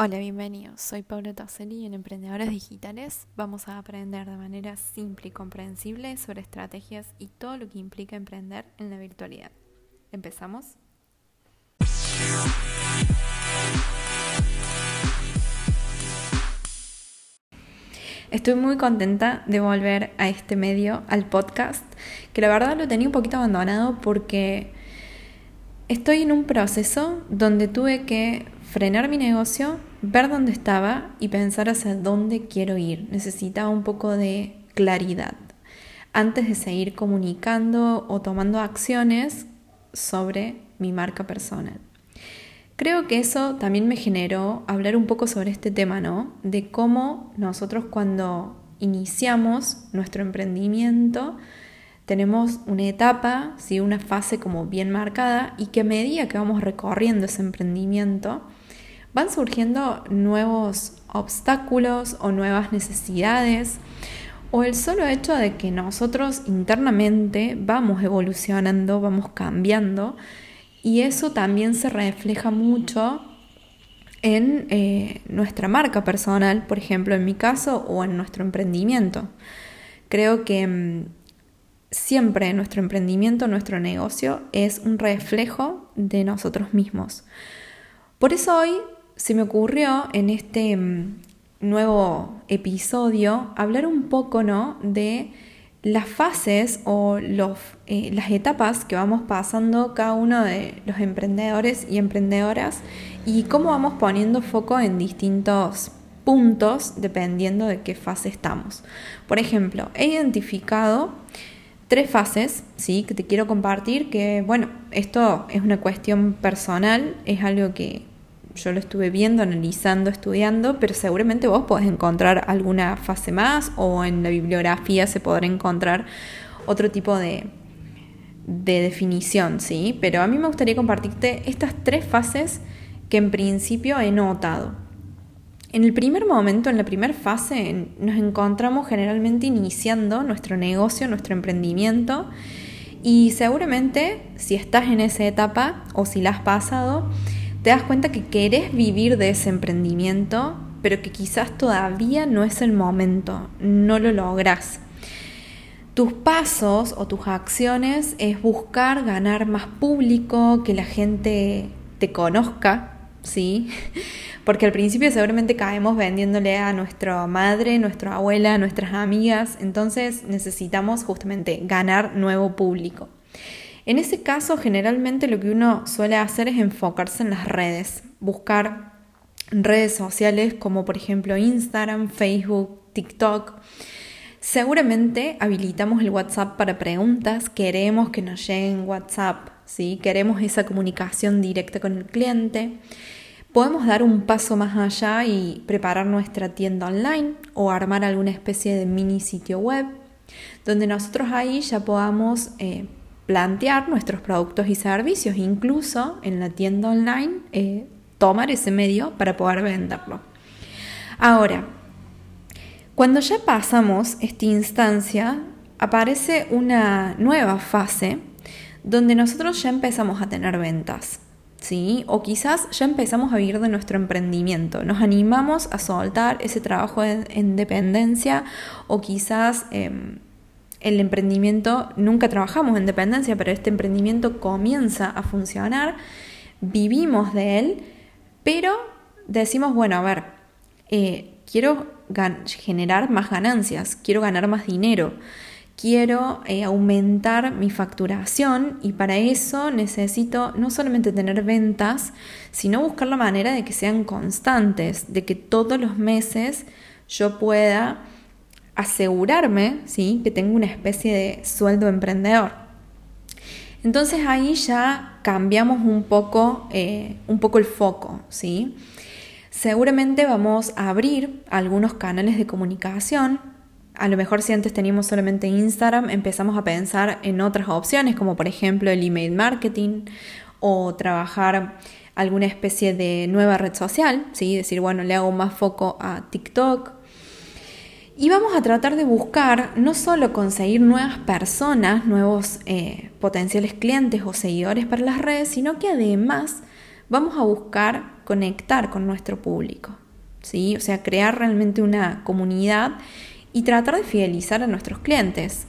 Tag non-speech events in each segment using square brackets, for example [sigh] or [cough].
Hola, bienvenidos. Soy Paula Tosselli y en Emprendedores Digitales vamos a aprender de manera simple y comprensible sobre estrategias y todo lo que implica emprender en la virtualidad. ¿Empezamos? Estoy muy contenta de volver a este medio, al podcast, que la verdad lo tenía un poquito abandonado porque estoy en un proceso donde tuve que frenar mi negocio, ver dónde estaba y pensar hacia dónde quiero ir. Necesitaba un poco de claridad antes de seguir comunicando o tomando acciones sobre mi marca personal. Creo que eso también me generó hablar un poco sobre este tema, ¿no? De cómo nosotros cuando iniciamos nuestro emprendimiento tenemos una etapa, ¿sí? una fase como bien marcada y que a medida que vamos recorriendo ese emprendimiento, van surgiendo nuevos obstáculos o nuevas necesidades o el solo hecho de que nosotros internamente vamos evolucionando, vamos cambiando y eso también se refleja mucho en eh, nuestra marca personal, por ejemplo, en mi caso, o en nuestro emprendimiento. Creo que mm, siempre nuestro emprendimiento, nuestro negocio es un reflejo de nosotros mismos. Por eso hoy se me ocurrió en este mm, nuevo episodio hablar un poco ¿no? de las fases o eh, las etapas que vamos pasando cada uno de los emprendedores y emprendedoras y cómo vamos poniendo foco en distintos puntos dependiendo de qué fase estamos. Por ejemplo, he identificado tres fases, ¿sí? Que te quiero compartir, que bueno, esto es una cuestión personal, es algo que yo lo estuve viendo, analizando, estudiando, pero seguramente vos podés encontrar alguna fase más o en la bibliografía se podrá encontrar otro tipo de, de definición, ¿sí? Pero a mí me gustaría compartirte estas tres fases que en principio he notado. En el primer momento, en la primera fase, nos encontramos generalmente iniciando nuestro negocio, nuestro emprendimiento y seguramente si estás en esa etapa o si la has pasado, te das cuenta que querés vivir de ese emprendimiento, pero que quizás todavía no es el momento, no lo logras. Tus pasos o tus acciones es buscar ganar más público, que la gente te conozca, ¿sí? [laughs] Porque al principio seguramente caemos vendiéndole a nuestra madre, nuestra abuela, nuestras amigas, entonces necesitamos justamente ganar nuevo público. En ese caso, generalmente lo que uno suele hacer es enfocarse en las redes, buscar redes sociales como por ejemplo Instagram, Facebook, TikTok. Seguramente habilitamos el WhatsApp para preguntas, queremos que nos lleguen WhatsApp, ¿sí? queremos esa comunicación directa con el cliente. Podemos dar un paso más allá y preparar nuestra tienda online o armar alguna especie de mini sitio web, donde nosotros ahí ya podamos eh, plantear nuestros productos y servicios, incluso en la tienda online, eh, tomar ese medio para poder venderlo. Ahora, cuando ya pasamos esta instancia, aparece una nueva fase donde nosotros ya empezamos a tener ventas. ¿Sí? O quizás ya empezamos a vivir de nuestro emprendimiento, nos animamos a soltar ese trabajo en, dependencia o quizás em, el emprendimiento, nunca trabajamos en dependencia, pero este emprendimiento comienza a funcionar, vivimos de él, pero decimos, bueno, a ver, eh, quiero generar más ganancias, quiero ganar más dinero, quiero eh, aumentar mi facturación y para eso necesito no solamente tener ventas, sino buscar la manera de que sean constantes, de que todos los meses yo pueda asegurarme ¿sí? que tengo una especie de sueldo emprendedor. Entonces ahí ya cambiamos un poco, eh, un poco el foco. ¿sí? Seguramente vamos a abrir algunos canales de comunicación. A lo mejor si antes teníamos solamente Instagram, empezamos a pensar en otras opciones, como por ejemplo el email marketing o trabajar alguna especie de nueva red social, ¿sí? decir, bueno, le hago más foco a TikTok y vamos a tratar de buscar no solo conseguir nuevas personas, nuevos eh, potenciales clientes o seguidores para las redes, sino que además vamos a buscar conectar con nuestro público, ¿sí? O sea, crear realmente una comunidad y tratar de fidelizar a nuestros clientes.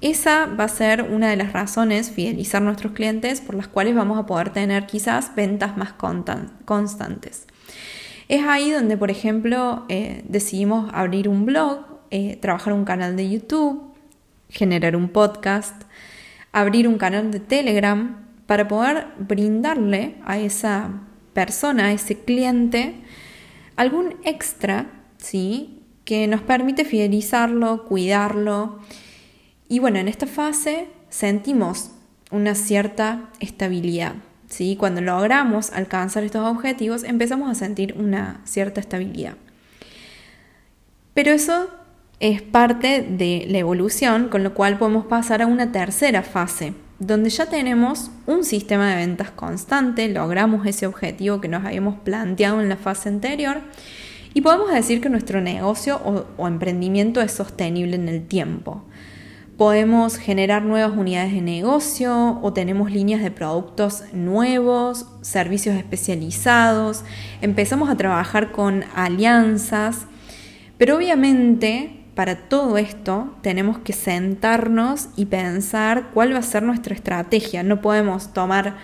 Esa va a ser una de las razones, fidelizar nuestros clientes, por las cuales vamos a poder tener quizás ventas más constantes. Es ahí donde, por ejemplo, eh, decidimos abrir un blog, eh, trabajar un canal de YouTube, generar un podcast, abrir un canal de Telegram para poder brindarle a esa persona, a ese cliente, algún extra, ¿sí? Que nos permite fidelizarlo, cuidarlo. Y bueno, en esta fase sentimos una cierta estabilidad. ¿Sí? Cuando logramos alcanzar estos objetivos, empezamos a sentir una cierta estabilidad. Pero eso es parte de la evolución, con lo cual podemos pasar a una tercera fase, donde ya tenemos un sistema de ventas constante, logramos ese objetivo que nos habíamos planteado en la fase anterior y podemos decir que nuestro negocio o, emprendimiento es sostenible en el tiempo. Podemos generar nuevas unidades de negocio o tenemos líneas de productos nuevos, servicios especializados, empezamos a trabajar con alianzas, pero obviamente para todo esto tenemos que sentarnos y pensar cuál va a ser nuestra estrategia. No podemos tomar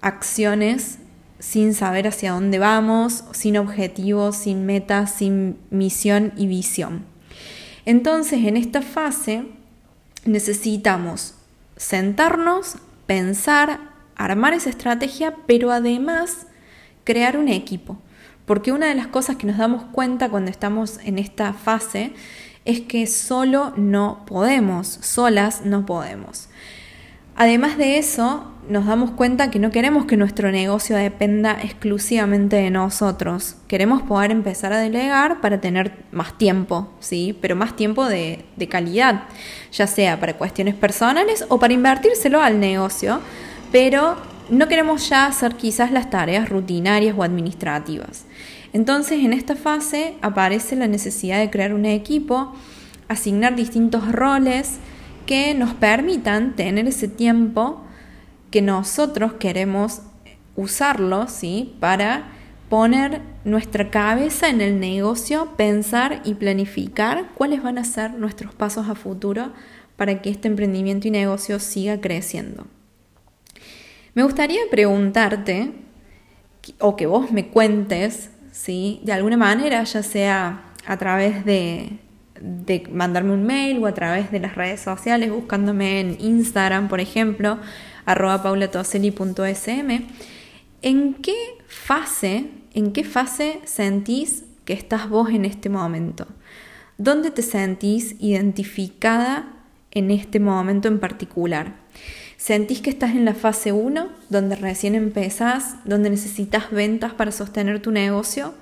acciones sin saber hacia dónde vamos, sin objetivos, sin metas, sin misión y visión. Entonces, en esta fase necesitamos sentarnos, pensar, armar esa estrategia, pero además crear un equipo. Porque una de las cosas que nos damos cuenta cuando estamos en esta fase es que solo no podemos, solas no podemos. Además de eso, nos damos cuenta que no queremos que nuestro negocio dependa exclusivamente de nosotros. Queremos poder empezar a delegar para tener más tiempo, ¿sí? Pero más tiempo de, de calidad, ya sea para cuestiones personales o para invertírselo al negocio, pero no queremos ya hacer quizás las tareas rutinarias o administrativas. Entonces, en esta fase aparece la necesidad de crear un equipo, asignar distintos roles que nos permitan tener ese tiempo que nosotros queremos usarlo, ¿sí? Para poner nuestra cabeza en el negocio, pensar y planificar cuáles van a ser nuestros pasos a futuro para que este emprendimiento y negocio siga creciendo. Me gustaría preguntarte o que vos me cuentes ¿sí? De alguna manera, ya sea a través de, mandarme un mail o a través de las redes sociales, buscándome en Instagram, por ejemplo, arroba paulatoseli.sm, ¿en qué fase, en qué fase sentís que estás vos en este momento? ¿Dónde te sentís identificada en este momento en particular? ¿Sentís que estás en la fase 1, donde recién empezás, donde necesitas ventas para sostener tu negocio?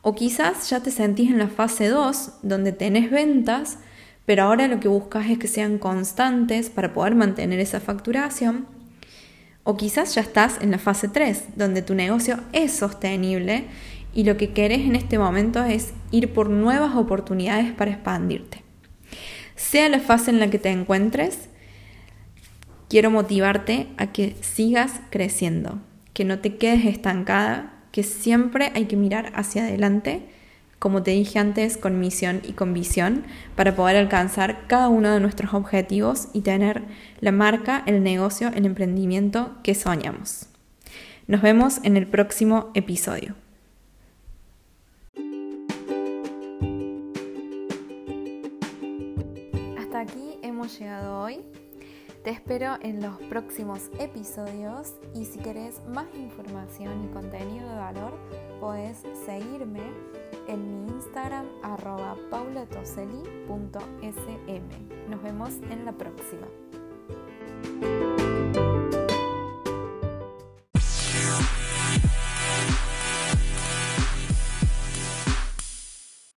O quizás ya te sentís en la fase 2, donde tenés ventas, pero ahora lo que buscas es que sean constantes para poder mantener esa facturación. O quizás ya estás en la fase 3, donde tu negocio es sostenible y lo que querés en este momento es ir por nuevas oportunidades para expandirte. Sea la fase en la que te encuentres, quiero motivarte a que sigas creciendo, que no te quedes estancada, que siempre hay que mirar hacia adelante, como te dije antes, con misión y con visión, para poder alcanzar cada uno de nuestros objetivos y tener la marca, el negocio, el emprendimiento que soñamos. Nos vemos en el próximo episodio. Hasta aquí hemos llegado hoy. Te espero en los próximos episodios y si querés más información y contenido de valor, puedes seguirme en mi Instagram arroba paulatoseli.sm. Nos vemos en la próxima.